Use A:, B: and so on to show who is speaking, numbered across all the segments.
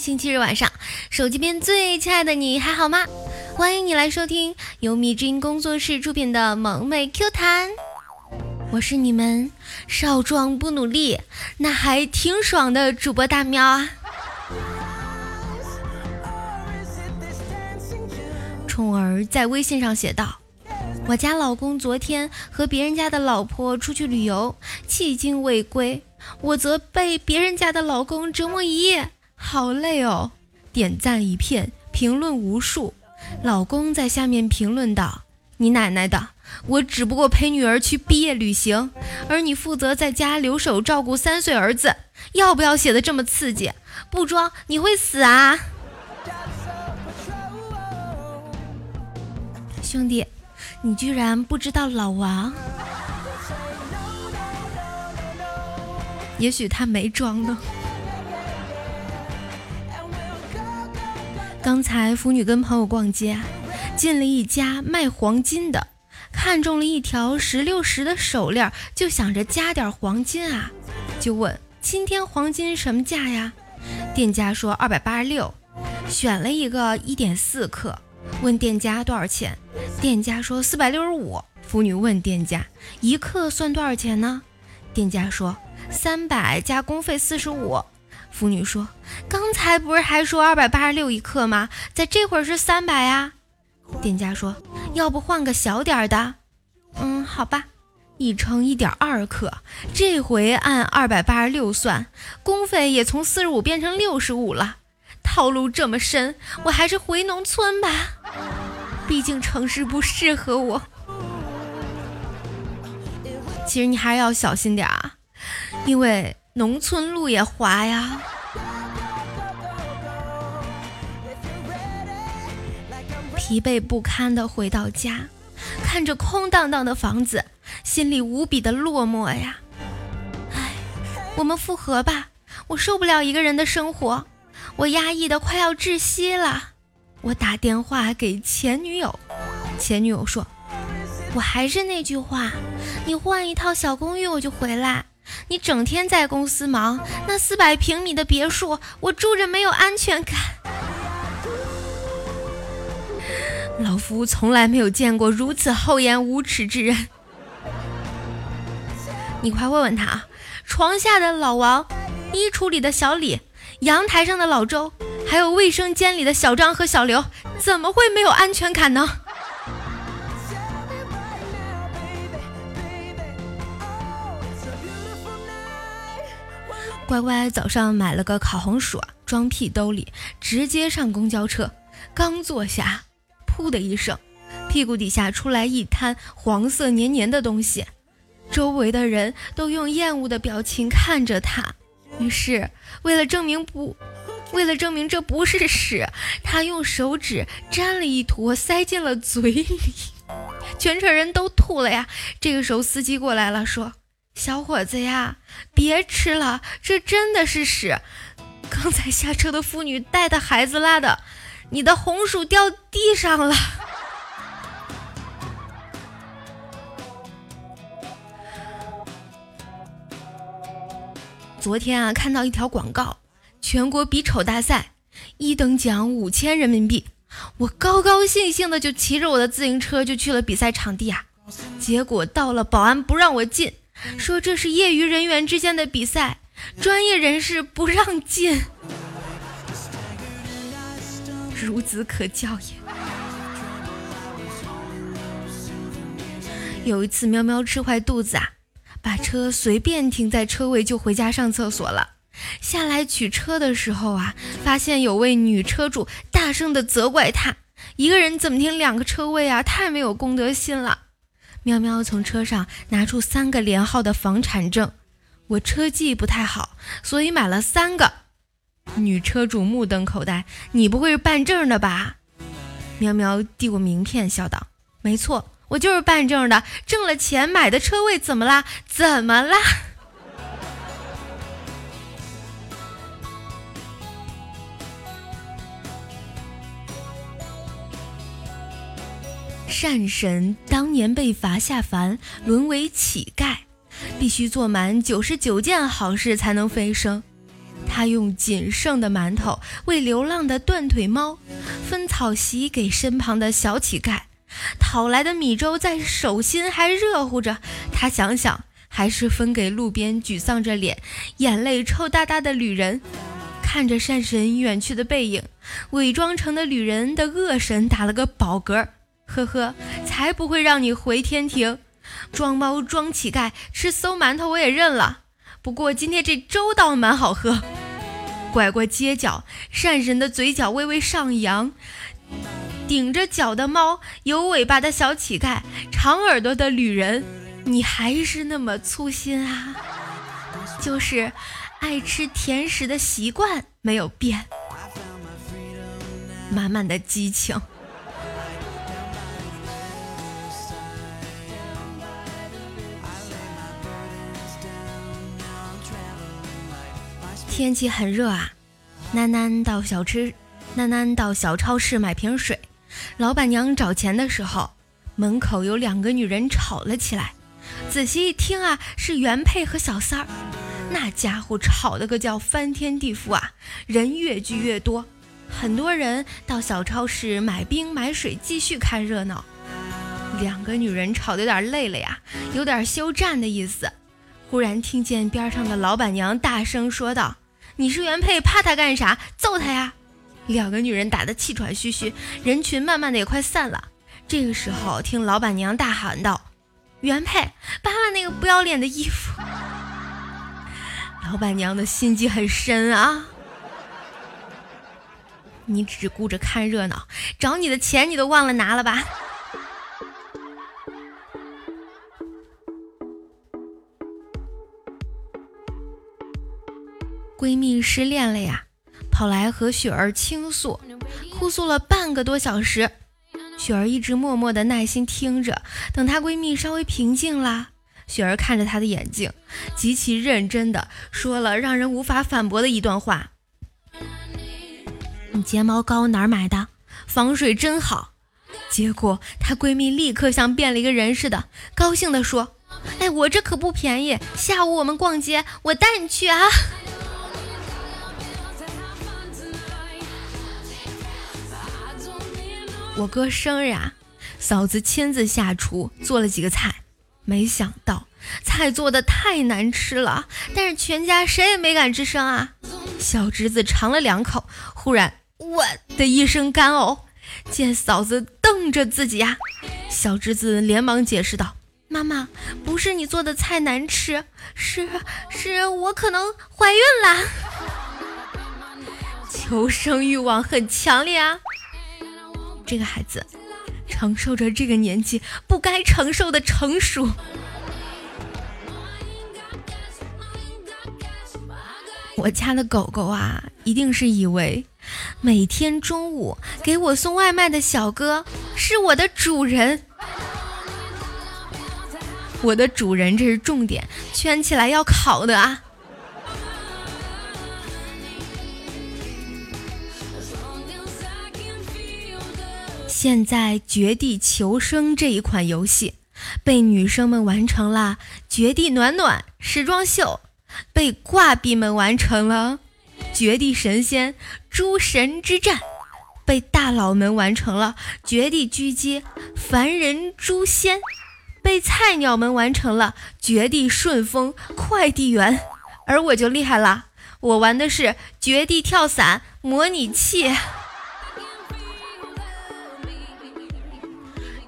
A: 星期日晚上，手机边最亲爱的你还好吗？欢迎你来收听由米之音工作室出品的萌妹 Q 弹，我是你们少壮不努力，那还挺爽的主播大喵啊。宠儿在微信上写道：“我家老公昨天和别人家的老婆出去旅游，迄今未归，我则被别人家的老公折磨一夜，好累哦。”点赞一片，评论无数。老公在下面评论道：“你奶奶的！我只不过陪女儿去毕业旅行，而你负责在家留守照顾三岁儿子，要不要写的这么刺激？不装你会死啊！”兄弟，你居然不知道老王？也许他没装呢。刚才腐女跟朋友逛街，进了一家卖黄金的，看中了一条石榴石的手链，就想着加点黄金啊，就问今天黄金什么价呀？店家说二百八十六，选了一个一点四克。问店家多少钱？店家说四百六十五。妇女问店家一克算多少钱呢？店家说三百加工费四十五。妇女说刚才不是还说二百八十六一克吗？在这会儿是三百呀。店家说要不换个小点的？嗯，好吧，一称一点二克，这回按二百八十六算，工费也从四十五变成六十五了。套路这么深，我还是回农村吧，毕竟城市不适合我。其实你还是要小心点啊，因为农村路也滑呀。疲惫不堪的回到家，看着空荡荡的房子，心里无比的落寞呀。唉，我们复合吧，我受不了一个人的生活。我压抑的快要窒息了，我打电话给前女友，前女友说：“我还是那句话，你换一套小公寓我就回来。你整天在公司忙，那四百平米的别墅我住着没有安全感。老夫从来没有见过如此厚颜无耻之人。你快问问他啊，床下的老王，衣橱里的小李。”阳台上的老周，还有卫生间里的小张和小刘，怎么会没有安全感呢？乖乖早上买了个烤红薯，装屁兜里，直接上公交车。刚坐下，噗的一声，屁股底下出来一滩黄色黏黏的东西，周围的人都用厌恶的表情看着他。于是，为了证明不，为了证明这不是屎，他用手指沾了一坨，塞进了嘴里，全车人都吐了呀。这个时候，司机过来了，说：“小伙子呀，别吃了，这真的是屎。刚才下车的妇女带的孩子拉的，你的红薯掉地上了。”昨天啊，看到一条广告，全国比丑大赛，一等奖五千人民币，我高高兴兴的就骑着我的自行车就去了比赛场地啊。结果到了，保安不让我进，说这是业余人员之间的比赛，专业人士不让进。孺子可教也。有一次，喵喵吃坏肚子啊。把车随便停在车位就回家上厕所了。下来取车的时候啊，发现有位女车主大声的责怪他：“一个人怎么停两个车位啊？太没有公德心了！”喵喵从车上拿出三个连号的房产证，我车技不太好，所以买了三个。女车主目瞪口呆：“你不会是办证的吧？”喵喵递过名片，笑道：“没错。”我就是办证的，挣了钱买的车位，怎么啦？怎么啦？善神当年被罚下凡，沦为乞丐，必须做满九十九件好事才能飞升。他用仅剩的馒头喂流浪的断腿猫，分草席给身旁的小乞丐，讨来的米粥在手心还热乎着，他想想还是分给路边沮丧着脸、眼泪抽哒哒的旅人。看着善神远去的背影，伪装成的旅人的恶神打了个饱嗝，呵呵，才不会让你回天庭。装猫装乞丐吃馊馒头我也认了，不过今天这粥倒蛮好喝。拐过街角，善神的嘴角微微上扬，顶着脚的猫，有尾巴的小乞丐，长耳朵的旅人，你还是那么粗心啊，就是爱吃甜食的习惯没有变，满满的激情。天气很热啊，囡囡到小吃，囡囡到小超市买瓶水。老板娘找钱的时候，门口有两个女人吵了起来。仔细一听啊，是原配和小三儿。那家伙吵得个叫翻天地覆啊，人越聚越多。很多人到小超市买冰买水，继续看热闹。两个女人吵得有点累了呀，有点休战的意思。忽然听见边上的老板娘大声说道。你是原配，怕他干啥？揍他呀！两个女人打得气喘吁吁，人群慢慢的也快散了。这个时候，听老板娘大喊道：“原配，扒了那个不要脸的衣服！” 老板娘的心机很深啊！你只顾着看热闹，找你的钱你都忘了拿了吧？闺蜜失恋了呀，跑来和雪儿倾诉，哭诉了半个多小时。雪儿一直默默的耐心听着，等她闺蜜稍微平静了，雪儿看着她的眼睛，极其认真的说了让人无法反驳的一段话：“你睫毛膏哪儿买的？防水真好。”结果她闺蜜立刻像变了一个人似的，高兴的说：“哎，我这可不便宜，下午我们逛街，我带你去啊。”我哥生日啊，嫂子亲自下厨做了几个菜，没想到菜做的太难吃了，但是全家谁也没敢吱声啊。小侄子尝了两口，忽然我的一声干呕，见嫂子瞪着自己呀，小侄子连忙解释道：“妈妈，不是你做的菜难吃，是是我可能怀孕了，求生欲望很强烈啊。”这个孩子承受着这个年纪不该承受的成熟。我家的狗狗啊，一定是以为每天中午给我送外卖的小哥是我的主人。我的主人，这是重点，圈起来要考的啊。现在《绝地求生》这一款游戏被女生们玩成了《绝地暖暖》时装秀，被挂壁们玩成了《绝地神仙诸神之战》，被大佬们玩成了《绝地狙击凡人诛仙》，被菜鸟们玩成了《绝地顺风快递员》，而我就厉害了，我玩的是《绝地跳伞模拟器》。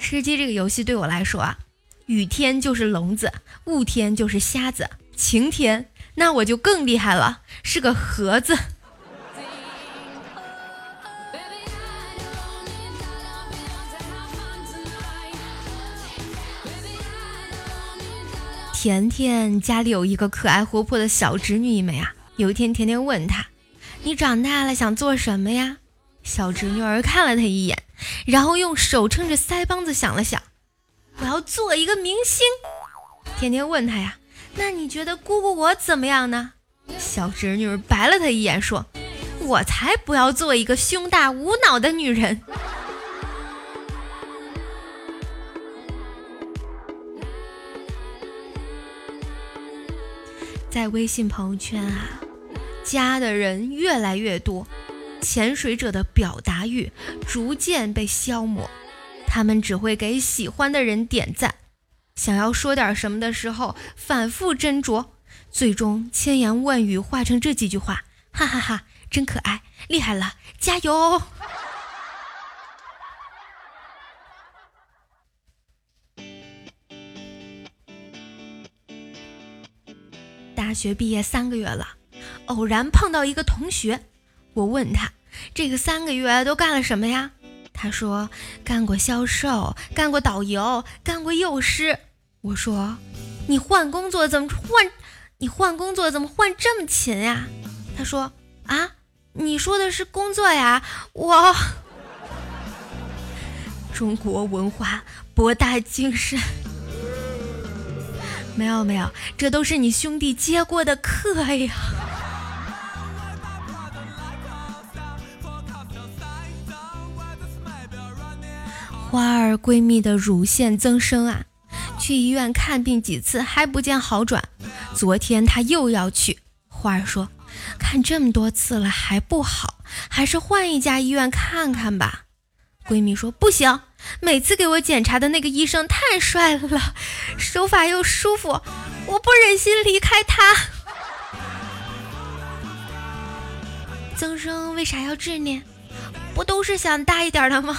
A: 吃鸡这个游戏对我来说啊，雨天就是聋子，雾天就是瞎子，晴天那我就更厉害了，是个盒子。甜甜家里有一个可爱活泼的小侄女一枚啊，有一天甜甜问她：“你长大了想做什么呀？”小侄女儿看了她一眼。然后用手撑着腮帮子想了想，我要做一个明星。天天问他呀，那你觉得姑姑我怎么样呢？小侄女白了他一眼，说：“我才不要做一个胸大无脑的女人。”在微信朋友圈啊，加的人越来越多，潜水者的表达欲逐渐被消磨，他们只会给喜欢的人点赞，想要说点什么的时候反复斟酌，最终千言万语化成这几句话：哈哈哈，真可爱，厉害了，加油！大学毕业三个月了，偶然碰到一个同学，我问他这个三个月都干了什么呀？他说干过销售，干过导游，干过幼师。我说你换工作怎么换？你换工作怎么换这么勤呀？他说啊，你说的是工作呀？我中国文化博大精深。没有没有，这都是你兄弟接过的课呀。花儿闺蜜的乳腺增生啊，去医院看病几次还不见好转，昨天她又要去。花儿说，看这么多次了还不好，还是换一家医院看看吧。闺蜜说不行。每次给我检查的那个医生太帅了，手法又舒服，我不忍心离开他。增生为啥要治呢？不都是想大一点的吗？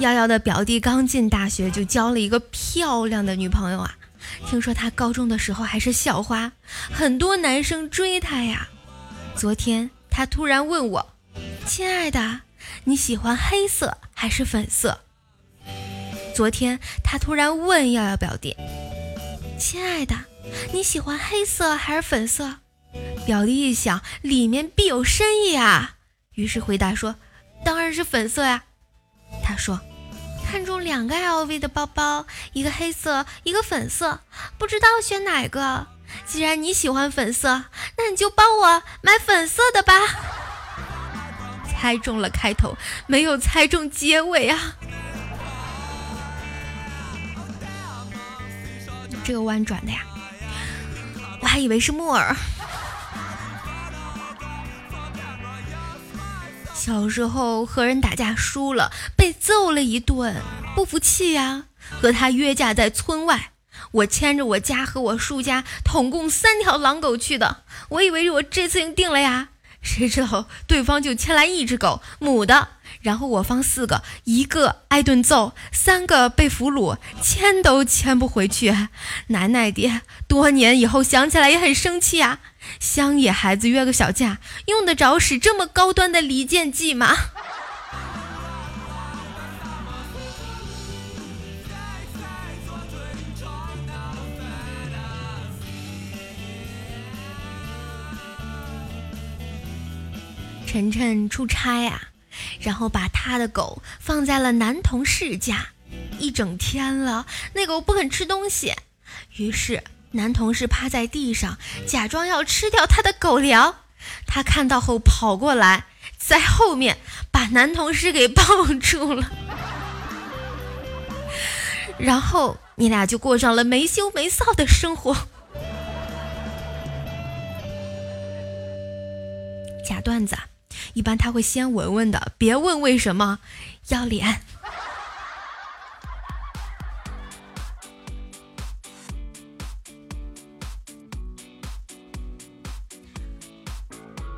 A: 瑶瑶的表弟刚进大学就交了一个漂亮的女朋友啊。听说他高中的时候还是校花，很多男生追他呀。昨天他突然问我：“亲爱的，你喜欢黑色还是粉色？”昨天他突然问耀耀表弟：“亲爱的，你喜欢黑色还是粉色？”表弟一想，里面必有深意啊，于是回答说：“当然是粉色呀。”他说。看中两个 LV 的包包，一个黑色，一个粉色，不知道选哪个。既然你喜欢粉色，那你就帮我买粉色的吧。猜中了开头，没有猜中结尾啊！这个弯转的呀，我还以为是木耳。小时候和人打架输了，被揍了一顿，不服气呀，和他约架在村外。我牵着我家和我叔家统共三条狼狗去的，我以为我这次赢定了呀，谁知道对方就牵来一只狗，母的。然后我方四个，一个挨顿揍，三个被俘虏，牵都牵不回去。奶奶的，多年以后想起来也很生气啊。乡野孩子约个小架，用得着使这么高端的离间计吗？晨晨出差呀，然后把他的狗放在了男同事家，一整天了，那狗不肯吃东西，于是。男同事趴在地上，假装要吃掉他的狗粮。他看到后跑过来，在后面把男同事给抱住了。然后你俩就过上了没羞没臊的生活。假段子，一般他会先闻闻的，别问为什么，要脸。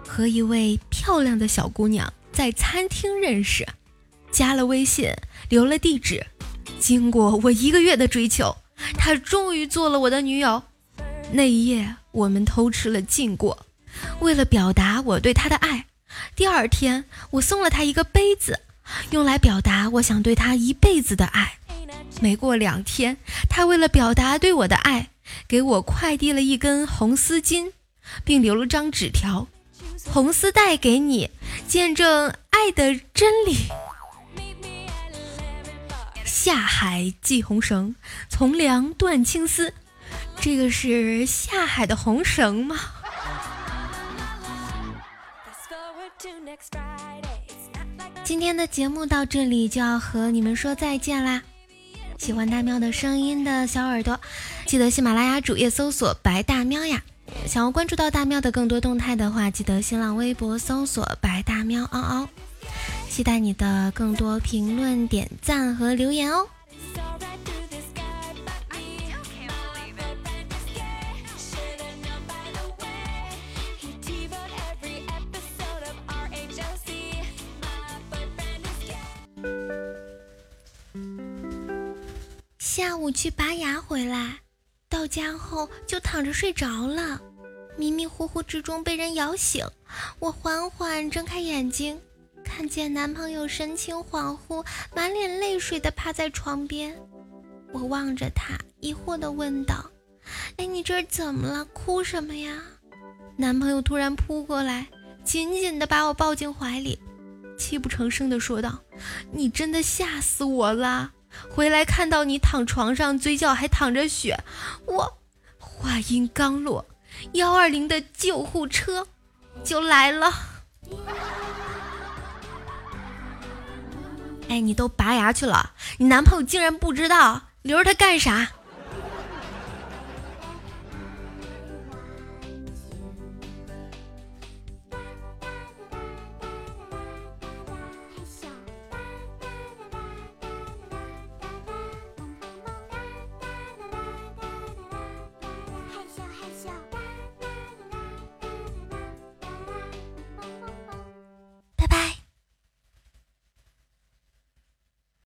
A: 和一位漂亮的小姑娘在餐厅认识，加了微信，留了地址。经过我一个月的追求，她终于做了我的女友。那一夜，我们偷吃了禁果。为了表达我对她的爱，第二天我送了他一个杯子，用来表达我想对他一辈子的爱。没过两天，他为了表达对我的爱，给我快递了一根红丝巾，并留了张纸条。红丝带给你，见证爱的真理。下海系红绳，从良断青丝。这个是下海的红绳吗？今天的节目到这里就要和你们说再见啦！喜欢大喵的声音的小耳朵，记得喜马拉雅主页搜索“白大喵”呀。想要关注到大喵的更多动态的话，记得新浪微博搜索“白大喵嗷嗷”。期待你的更多评论、点赞和留言哦。下午去拔牙回来，到家后就躺着睡着了，迷迷糊糊之中被人摇醒，我缓缓睁开眼睛，看见男朋友神情恍惚、满脸泪水的趴在床边，我望着他，疑惑的问道：“哎，你这怎么了？哭什么呀？”男朋友突然扑过来，紧紧的把我抱进怀里，泣不成声的说道：“你真的吓死我了！”回来看到你躺床上，嘴角还淌着血，我话音刚落，幺二零的救护车就来了。哎，你都拔牙去了，你男朋友竟然不知道，留着他干啥？